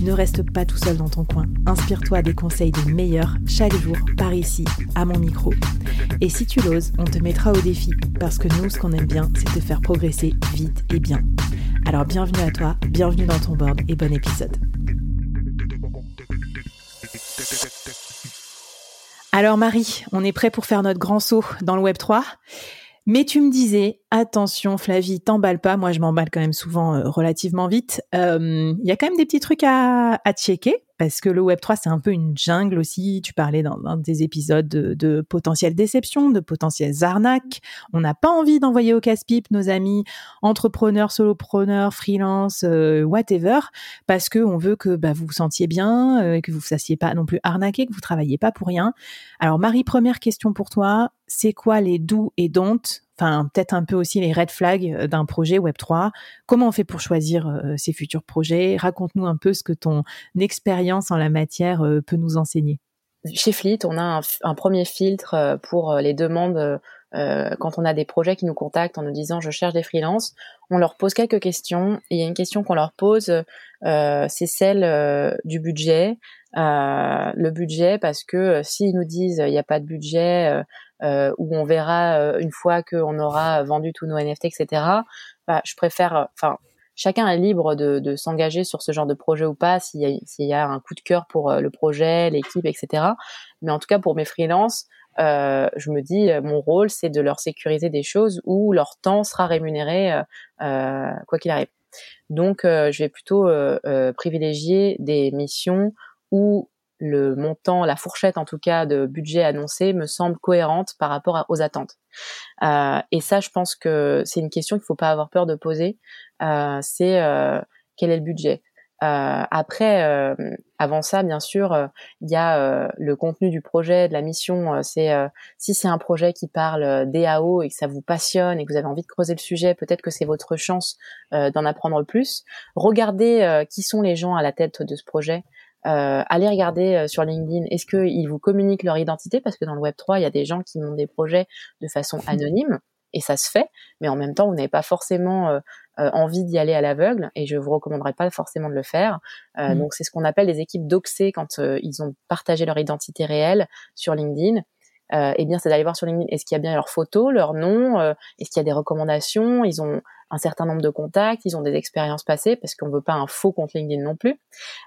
Ne reste pas tout seul dans ton coin. Inspire-toi des conseils des meilleurs chaque jour par ici, à mon micro. Et si tu l'oses, on te mettra au défi parce que nous, ce qu'on aime bien, c'est te faire progresser vite et bien. Alors bienvenue à toi, bienvenue dans ton board et bon épisode. Alors Marie, on est prêt pour faire notre grand saut dans le Web 3 mais tu me disais, attention Flavie, t'emballe pas. Moi, je m'emballe quand même souvent euh, relativement vite. Il euh, y a quand même des petits trucs à, à checker parce que le Web 3, c'est un peu une jungle aussi. Tu parlais dans, des épisodes de, de potentielles déceptions, de potentielles arnaques. On n'a pas envie d'envoyer au casse-pipe nos amis entrepreneurs, solopreneurs, freelance, euh, whatever, parce que on veut que bah, vous vous sentiez bien, et que vous vous fassiez pas non plus arnaquer, que vous travailliez pas pour rien. Alors Marie, première question pour toi c'est quoi les doux et don'ts Enfin, peut-être un peu aussi les red flags euh, d'un projet Web3. Comment on fait pour choisir euh, ces futurs projets? Raconte-nous un peu ce que ton expérience en la matière euh, peut nous enseigner. Chez Fleet, on a un, premier filtre pour les demandes quand on a des projets qui nous contactent en nous disant je cherche des freelances. On leur pose quelques questions et il y a une question qu'on leur pose, c'est celle du budget. Le budget parce que s'ils nous disent il n'y a pas de budget, euh, où on verra euh, une fois qu'on aura vendu tous nos NFT, etc. Bah, je préfère, euh, enfin, chacun est libre de, de s'engager sur ce genre de projet ou pas, s'il y, y a un coup de cœur pour le projet, l'équipe, etc. Mais en tout cas, pour mes freelances, euh, je me dis, mon rôle, c'est de leur sécuriser des choses où leur temps sera rémunéré euh, quoi qu'il arrive. Donc, je vais plutôt privilégier des missions où le montant, la fourchette en tout cas de budget annoncé me semble cohérente par rapport aux attentes. Euh, et ça, je pense que c'est une question qu'il faut pas avoir peur de poser. Euh, c'est euh, quel est le budget? Euh, après, euh, avant ça, bien sûr, il y a le contenu du projet, de la mission. c'est si c'est un projet qui parle DAO et que ça vous passionne et que vous avez envie de creuser le sujet, peut-être que c'est votre chance d'en apprendre plus. Regardez qui sont les gens à la tête de ce projet. Euh, allez regarder euh, sur LinkedIn, est-ce qu'ils vous communiquent leur identité? Parce que dans le Web 3, il y a des gens qui montent des projets de façon anonyme, et ça se fait, mais en même temps, vous n'avez pas forcément euh, envie d'y aller à l'aveugle, et je vous recommanderais pas forcément de le faire. Mmh. Donc c'est ce qu'on appelle les équipes doxées quand ils ont partagé leur identité réelle sur LinkedIn. eh bien, c'est d'aller voir sur LinkedIn, est-ce qu'il y a bien leurs photos, leur nom, est-ce qu'il y a des recommandations, ils ont un certain nombre de contacts, ils ont des expériences passées parce qu'on veut pas un faux compte LinkedIn non plus.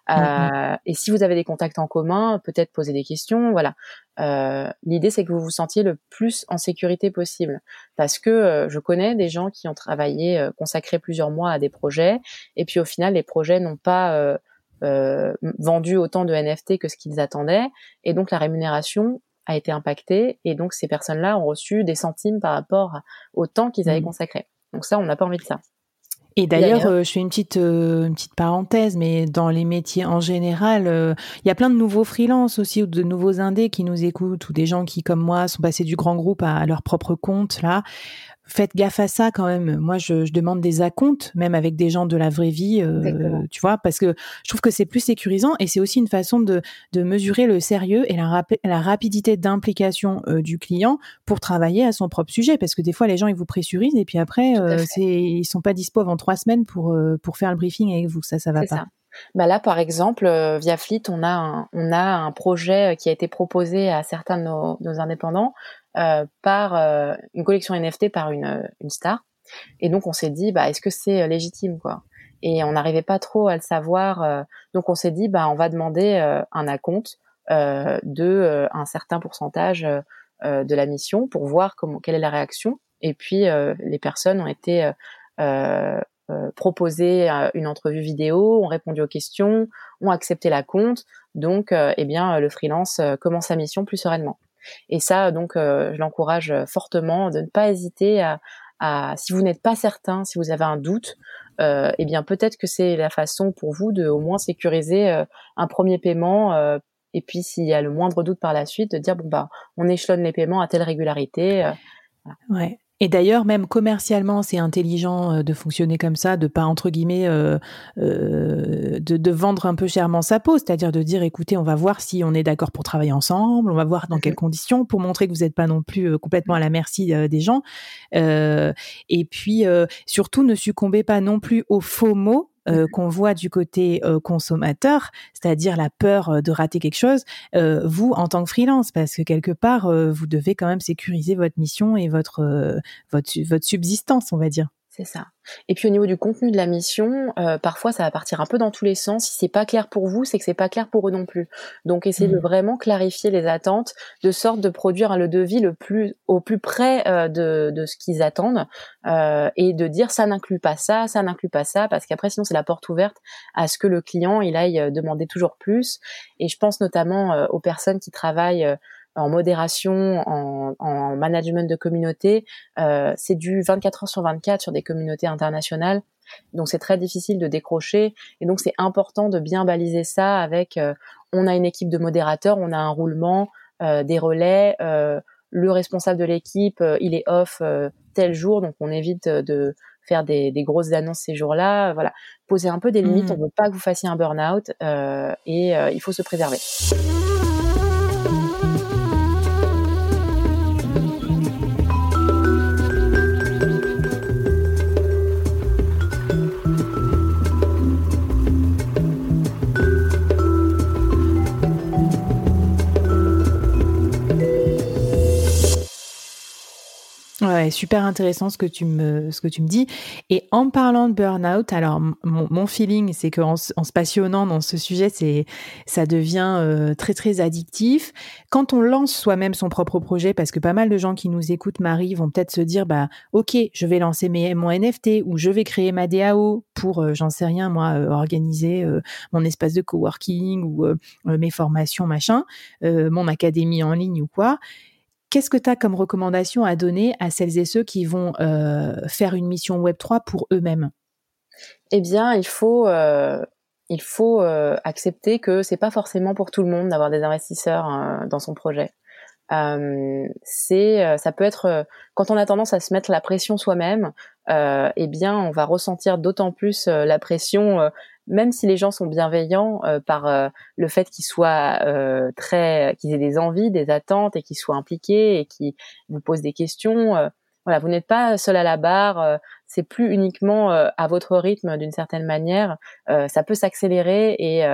Euh, mm-hmm. Et si vous avez des contacts en commun, peut-être poser des questions. Voilà. Euh, L'idée c'est que vous vous sentiez le plus en sécurité possible parce que euh, je connais des gens qui ont travaillé, euh, consacré plusieurs mois à des projets et puis au final les projets n'ont pas euh, vendu autant de NFT que ce qu'ils attendaient et donc la rémunération a été impactée et donc ces personnes-là ont reçu des centimes par rapport au temps qu'ils avaient mm. consacré. Donc ça, on n'a pas envie de ça. Et d'ailleurs, euh, je fais une petite euh, une petite parenthèse, mais dans les métiers en général, euh, il y a plein de nouveaux freelances aussi ou de nouveaux indés qui nous écoutent ou des gens qui, comme moi, sont passés du grand groupe à, à leur propre compte là faites gaffe à ça quand même. Moi, je, je, demande des acomptes, même avec des gens de la vraie vie, euh, tu vois, parce que je trouve que c'est plus sécurisant et c'est aussi une façon de, de mesurer le sérieux et la, la rapidité d'implication euh, du client pour travailler à son propre sujet. Parce que des fois, les gens, ils vous pressurisent et puis après, euh, ils sont pas dispo avant trois semaines pour, euh, pour faire le briefing avec vous. Ça, ça va pas. Ça. Bah là, par exemple, via Fleet, on a un, on a un projet qui a été proposé à certains de nos, nos indépendants par euh, une collection NFT par une, une star. Et donc on s'est dit, bah, est-ce que c'est euh, légitime quoi? Et on n'arrivait pas trop à le savoir. donc on s'est dit, bah, on va demander un acompte de un certain pourcentage de la mission pour voir comment quelle est la réaction. Et puis les personnes ont été proposées une entrevue vidéo, ont répondu aux questions, ont accepté la compte. Donc, eh bien, le freelance commence sa mission plus sereinement. Et ça, donc, euh, je l'encourage fortement de ne pas hésiter à, si vous n'êtes pas certain, si vous avez un doute, euh, eh bien peut-être que c'est la façon pour vous de au moins sécuriser euh, un premier paiement. Euh, et puis s'il y a le moindre doute par la suite, de dire bon bah on échelonne les paiements à telle régularité. Ouais. Et d'ailleurs, même commercialement, c'est intelligent euh, de fonctionner comme ça, de pas entre guillemets euh, euh, de, de, vendre un peu chèrement sa peau, c'est-à-dire de dire, écoutez, on va voir si on est d'accord pour travailler ensemble, on va voir dans quelles conditions, pour montrer que vous n'êtes pas non plus complètement à la merci des gens. et puis surtout, ne succombez pas non plus aux faux mots euh, qu'on voit du côté euh, consommateur, c'est-à-dire la peur euh, de rater quelque chose, vous en tant que freelance, parce que quelque part vous devez quand même sécuriser votre mission et votre votre, votre subsistance, on va dire. C'est ça. Et puis au niveau du contenu de la mission, euh, parfois ça va partir un peu dans tous les sens. Si c'est pas clair pour vous, c'est que c'est pas clair pour eux non plus. Donc essayez de mmh. vraiment clarifier les attentes, de sorte de produire le devis le plus au plus près euh, de, de ce qu'ils attendent euh, et de dire ça n'inclut pas ça, ça n'inclut pas ça, parce qu'après sinon c'est la porte ouverte à ce que le client il aille demander toujours plus. Et je pense notamment aux personnes qui travaillent en modération, en, en management de communauté, euh, c'est du 24 heures sur 24 sur des communautés internationales. Donc c'est très difficile de décrocher et donc c'est important de bien baliser ça avec euh, on a une équipe de modérateurs, on a un roulement, euh, des relais, euh, le responsable de l'équipe il est off tel jour donc on évite de faire des, des grosses annonces ces jours-là. Voilà, poser un peu des limites. Mmh. On veut pas que vous fassiez un burn-out et il faut se préserver. Super intéressant ce que tu me ce que tu me dis. Et en parlant de burn-out, alors mon, mon feeling, c'est qu'en en se passionnant dans ce sujet, c'est ça devient euh, très très addictif. Quand on lance soi-même son propre projet, parce que pas mal de gens qui nous écoutent, Marie, vont peut-être se dire, bah ok, je vais lancer mes, mon NFT ou je vais créer ma DAO pour, euh, j'en sais rien moi, euh, organiser mon espace de coworking ou mes formations machin, mon académie en ligne ou quoi. Qu'est-ce que tu as comme recommandation à donner à celles et ceux qui vont euh, faire une mission Web3 pour eux-mêmes? Eh bien, il faut, euh, il faut euh, accepter que c'est pas forcément pour tout le monde d'avoir des investisseurs dans son projet. c'est, ça peut être quand on a tendance à se mettre la pression soi-même, eh bien, on va ressentir d'autant plus la pression même si les gens sont bienveillants euh, par euh, le fait qu'ils soient euh, très, qu'ils aient des envies, des attentes et qu'ils soient impliqués et qu'ils vous posent des questions. voilà, vous n'êtes pas seul à la barre. c'est plus uniquement à votre rythme d'une certaine manière. ça peut s'accélérer et,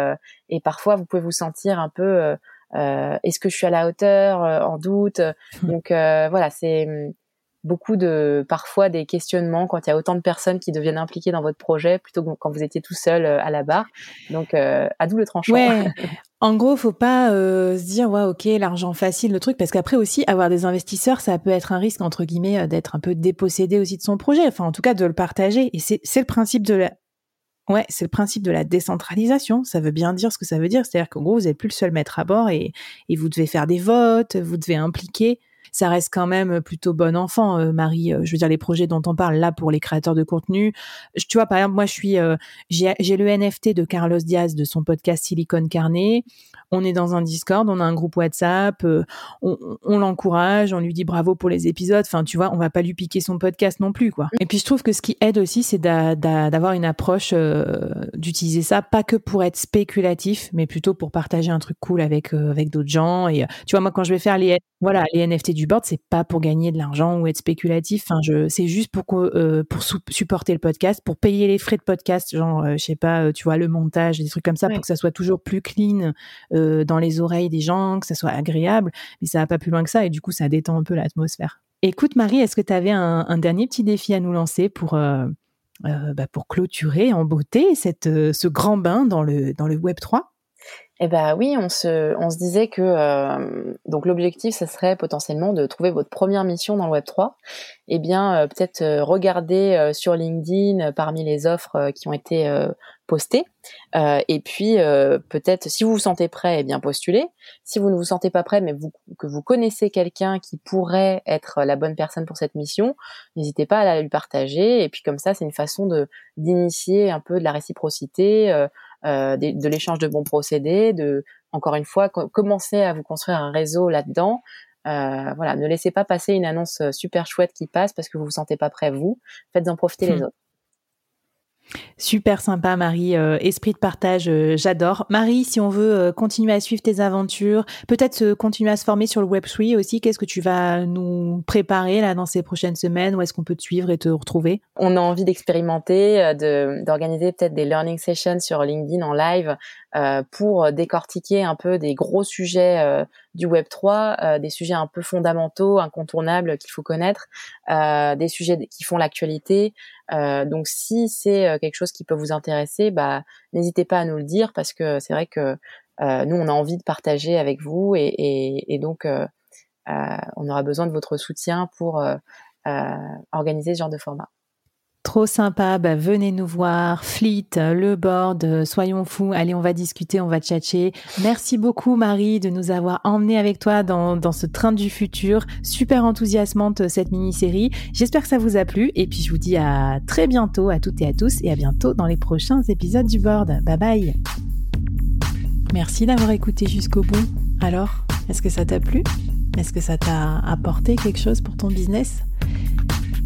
et parfois vous pouvez vous sentir un peu. Est-ce que je suis à la hauteur En doute? Donc voilà, c'est beaucoup de parfois des questionnements quand il y a autant de personnes qui deviennent impliquées dans votre projet plutôt que quand vous étiez tout seul euh, à la barre. Donc euh, à double tranchant. Ouais. En gros, faut pas euh, se dire ouais ok l'argent facile le truc parce qu'après aussi avoir des investisseurs ça peut être un risque entre guillemets d'être un peu dépossédé aussi de son projet enfin en tout cas de le partager et c'est c'est le principe de la Ouais, c'est le principe de la décentralisation. Ça veut bien dire ce que ça veut dire. C'est-à-dire qu'en gros, vous n'êtes plus le seul maître à bord et, et vous devez faire des votes, vous devez impliquer ça reste quand même plutôt bon enfant, euh, Marie. Euh, je veux dire, les projets dont on parle là pour les créateurs de contenu. Tu vois, par exemple, moi, je suis, euh, j'ai le NFT de Carlos Diaz de son podcast Silicon Carnet. On est dans un Discord, on a un groupe WhatsApp, on, on l'encourage, on lui dit bravo pour les épisodes. Enfin, tu vois, on va pas lui piquer son podcast non plus, quoi. Et puis, je trouve que ce qui aide aussi, c'est d'avoir une approche, d'utiliser ça pas que pour être spéculatif, mais plutôt pour partager un truc cool avec avec d'autres gens. Et tu vois, moi, quand je vais faire les voilà les NFT du board, c'est pas pour gagner de l'argent ou être spéculatif. Enfin, je, c'est juste pour euh, pour supporter le podcast, pour payer les frais de podcast, genre, euh, je sais pas, euh, tu vois, le montage, des trucs comme ça, pour que ça soit toujours plus clean euh, dans les oreilles des gens, que ça soit agréable. Mais ça va pas plus loin que ça, et du coup, ça détend un peu l'atmosphère. Écoute, Marie, est-ce que tu avais un, un, dernier petit défi à nous lancer pour bah, pour clôturer en beauté cette ce grand bain dans le dans le Web 3 eh ben oui, on se, disait que euh, donc l'objectif, ce serait potentiellement de trouver votre première mission dans le Web 3. Eh bien, euh, peut-être euh, regarder sur LinkedIn parmi les offres qui ont été postées. et puis peut-être, si vous vous sentez prêt, eh bien postuler. Si vous ne vous sentez pas prêt, mais que vous connaissez quelqu'un qui pourrait être la bonne personne pour cette mission, n'hésitez pas à la lui partager. Et puis comme ça, c'est une façon d'initier un peu de la réciprocité euh, de, l'échange de bons procédés, de encore une fois commencer à vous construire un réseau là-dedans. voilà, ne laissez pas passer une annonce super chouette qui passe parce que vous vous sentez pas prêt vous. Faites-en profiter les hmm. autres. Super sympa, Marie. Euh, esprit de partage, euh, j'adore. Marie, si on veut euh, continuer à suivre tes aventures, peut-être continuer à se former sur le Web3 aussi, qu'est-ce que tu vas nous préparer là dans ces prochaines semaines? Où est-ce qu'on peut te suivre et te retrouver? On a envie d'expérimenter, d'organiser peut-être des learning sessions sur LinkedIn en live pour décortiquer un peu des gros sujets du Web3, des sujets un peu fondamentaux, incontournables qu'il faut connaître, des sujets qui font l'actualité. Donc si c'est quelque chose qui peut vous intéresser, bah, n'hésitez pas à nous le dire parce que c'est vrai que euh, nous, on a envie de partager avec vous et, donc euh, euh, on aura besoin de votre soutien pour organiser ce genre de format. Trop sympa, bah, venez nous voir, Fleet, le board, soyons fous, allez on va discuter, on va tchatcher. Merci beaucoup Marie de nous avoir emmenés avec toi dans, dans ce train du futur, super enthousiasmante cette mini-série. J'espère que ça vous a plu et puis je vous dis à très bientôt à toutes et à tous et à bientôt dans les prochains épisodes du board. Bye bye Merci d'avoir écouté jusqu'au bout. Alors, est-ce que ça t'a plu? Est-ce que ça t'a apporté quelque chose pour ton business?